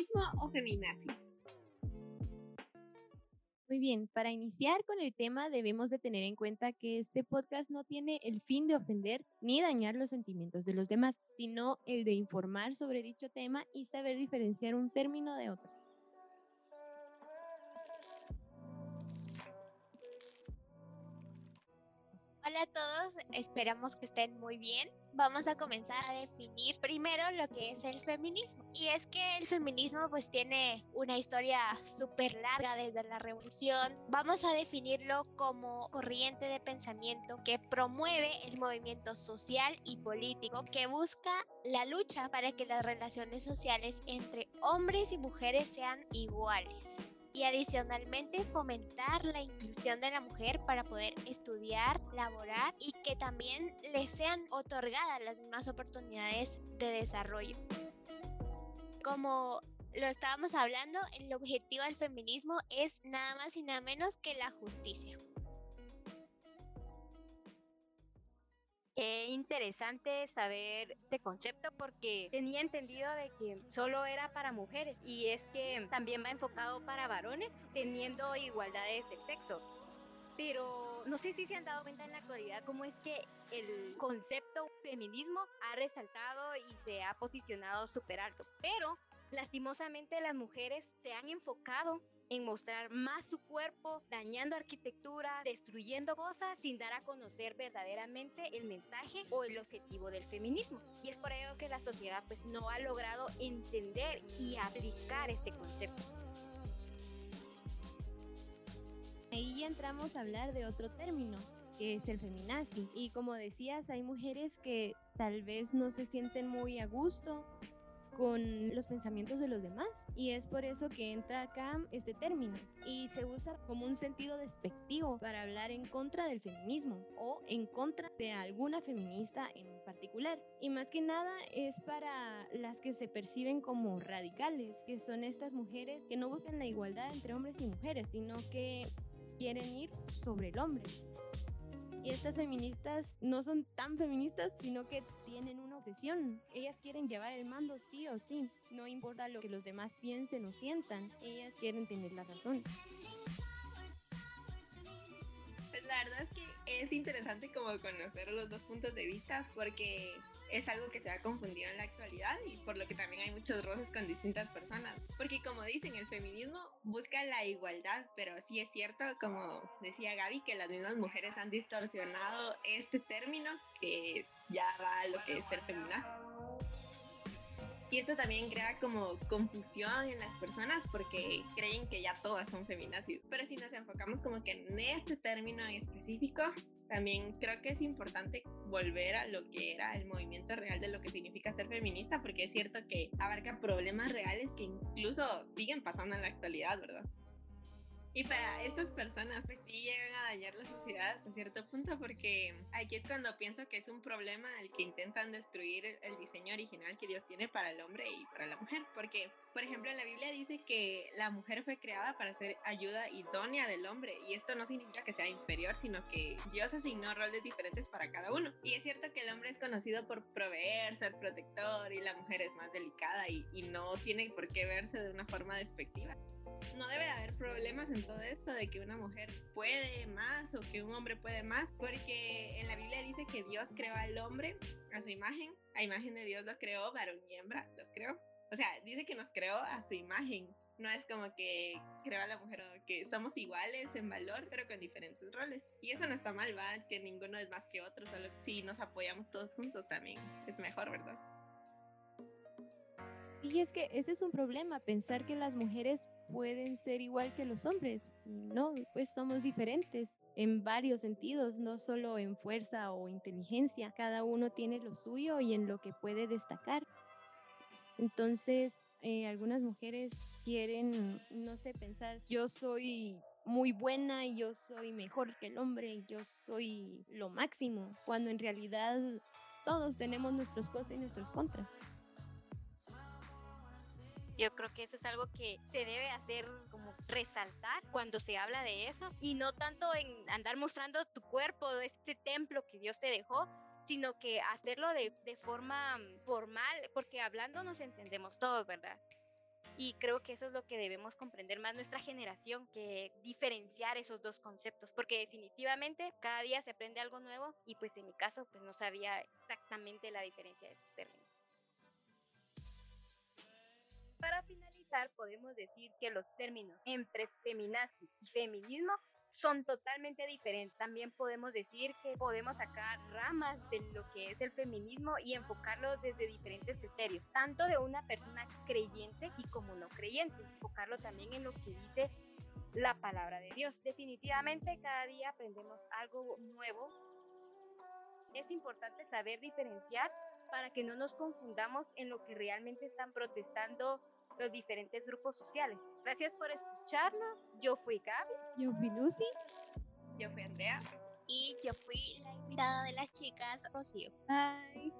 feminismo o feminazi? Muy bien, para iniciar con el tema debemos de tener en cuenta que este podcast no tiene el fin de ofender ni dañar los sentimientos de los demás, sino el de informar sobre dicho tema y saber diferenciar un término de otro. Hola a todos, esperamos que estén muy bien. Vamos a comenzar a definir primero lo que es el feminismo. Y es que el feminismo pues tiene una historia súper larga desde la revolución. Vamos a definirlo como corriente de pensamiento que promueve el movimiento social y político que busca la lucha para que las relaciones sociales entre hombres y mujeres sean iguales y adicionalmente fomentar la inclusión de la mujer para poder estudiar, laborar y que también le sean otorgadas las mismas oportunidades de desarrollo. Como lo estábamos hablando, el objetivo del feminismo es nada más y nada menos que la justicia. Interesante saber este concepto porque tenía entendido de que solo era para mujeres y es que también va enfocado para varones teniendo igualdades del sexo. Pero no sé si se han dado cuenta en la actualidad cómo es que el concepto feminismo ha resaltado y se ha posicionado súper alto. Pero lastimosamente las mujeres se han enfocado en mostrar más su cuerpo, dañando arquitectura, destruyendo cosas sin dar a conocer verdaderamente el mensaje o el objetivo del feminismo. Y es por ello que la sociedad pues no ha logrado entender y aplicar este concepto. Ahí ya entramos a hablar de otro término, que es el feminazi. Y como decías, hay mujeres que tal vez no se sienten muy a gusto con los pensamientos de los demás y es por eso que entra acá este término y se usa como un sentido despectivo para hablar en contra del feminismo o en contra de alguna feminista en particular. Y más que nada es para las que se perciben como radicales que son estas mujeres que no buscan la igualdad entre hombres y mujeres sino que quieren ir sobre el hombre. Y estas feministas no son tan feministas, sino que tienen una obsesión. Ellas quieren llevar el mando sí o sí. No importa lo que los demás piensen o sientan. Ellas quieren tener la razón. Pues es interesante como conocer los dos puntos de vista porque es algo que se ha confundido en la actualidad y por lo que también hay muchos roces con distintas personas. Porque como dicen, el feminismo busca la igualdad, pero sí es cierto, como decía Gaby, que las mismas mujeres han distorsionado este término que ya va a lo que es ser feminazo. Y esto también crea como confusión en las personas porque creen que ya todas son feminazis. Pero si nos enfocamos como que en este término en específico, también creo que es importante volver a lo que era el movimiento real de lo que significa ser feminista, porque es cierto que abarca problemas reales que incluso siguen pasando en la actualidad, ¿verdad? Y para estas personas, pues sí llegan a dañar la sociedad hasta cierto punto, porque aquí es cuando pienso que es un problema el que intentan destruir el diseño original que Dios tiene para el hombre y para la mujer. Porque, por ejemplo, en la Biblia dice que la mujer fue creada para ser ayuda idónea del hombre, y esto no significa que sea inferior, sino que Dios asignó roles diferentes para cada uno. Y es cierto que el hombre es conocido por proveer, ser protector, y la mujer es más delicada y, y no tiene por qué verse de una forma despectiva no debe de haber problemas en todo esto de que una mujer puede más o que un hombre puede más, porque en la Biblia dice que Dios creó al hombre a su imagen, a imagen de Dios lo creó, varón y hembra los creó. O sea, dice que nos creó a su imagen. No es como que creó a la mujer que somos iguales en valor, pero con diferentes roles. Y eso no está mal, va, que ninguno es más que otro, solo si nos apoyamos todos juntos también es mejor, ¿verdad? Y es que ese es un problema, pensar que las mujeres pueden ser igual que los hombres. No, pues somos diferentes en varios sentidos, no solo en fuerza o inteligencia. Cada uno tiene lo suyo y en lo que puede destacar. Entonces, eh, algunas mujeres quieren, no sé, pensar, yo soy muy buena y yo soy mejor que el hombre, yo soy lo máximo, cuando en realidad todos tenemos nuestros pros y nuestros contras. Yo creo que eso es algo que se debe hacer como resaltar cuando se habla de eso y no tanto en andar mostrando tu cuerpo, este templo que Dios te dejó, sino que hacerlo de, de forma formal, porque hablando nos entendemos todos, ¿verdad? Y creo que eso es lo que debemos comprender más nuestra generación, que diferenciar esos dos conceptos, porque definitivamente cada día se aprende algo nuevo y pues en mi caso pues no sabía exactamente la diferencia de esos términos. Para finalizar, podemos decir que los términos entre feminazi y feminismo son totalmente diferentes. También podemos decir que podemos sacar ramas de lo que es el feminismo y enfocarlo desde diferentes criterios, tanto de una persona creyente y como no creyente, enfocarlo también en lo que dice la palabra de Dios. Definitivamente cada día aprendemos algo nuevo. Es importante saber diferenciar para que no nos confundamos en lo que realmente están protestando los diferentes grupos sociales. Gracias por escucharnos. Yo fui Gaby. Yo fui Lucy. Yo fui Andrea. Y yo fui la invitada de las chicas, Rocío. Bye.